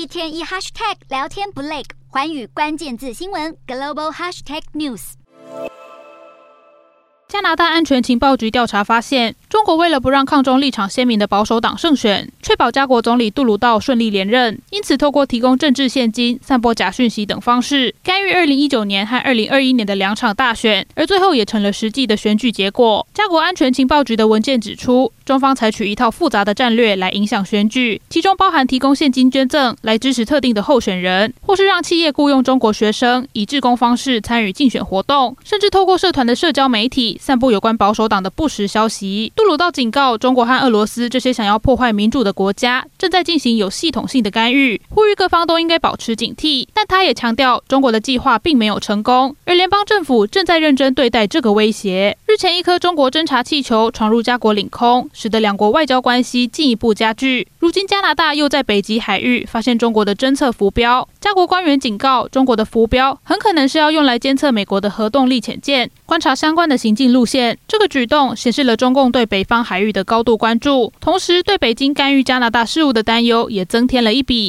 一天一 hashtag 聊天不累，环宇关键字新闻 global hashtag news。加拿大安全情报局调查发现，中国为了不让抗中立场鲜明的保守党胜选，确保加国总理杜鲁道顺利连任，因此透过提供政治献金、散播假讯息等方式，干预2019年和2021年的两场大选，而最后也成了实际的选举结果。加国安全情报局的文件指出，中方采取一套复杂的战略来影响选举，其中包含提供现金捐赠来支持特定的候选人，或是让企业雇佣中国学生以志工方式参与竞选活动，甚至透过社团的社交媒体。散布有关保守党的不实消息。杜鲁道警告，中国和俄罗斯这些想要破坏民主的国家正在进行有系统性的干预，呼吁各方都应该保持警惕。但他也强调，中国的计划并没有成功，而联邦政府正在认真对待这个威胁。日前，一颗中国侦察气球闯入加国领空，使得两国外交关系进一步加剧。如今，加拿大又在北极海域发现中国的侦测浮标，加国官员警告，中国的浮标很可能是要用来监测美国的核动力潜舰，观察相关的行进路线。这个举动显示了中共对北方海域的高度关注，同时对北京干预加拿大事务的担忧也增添了一笔。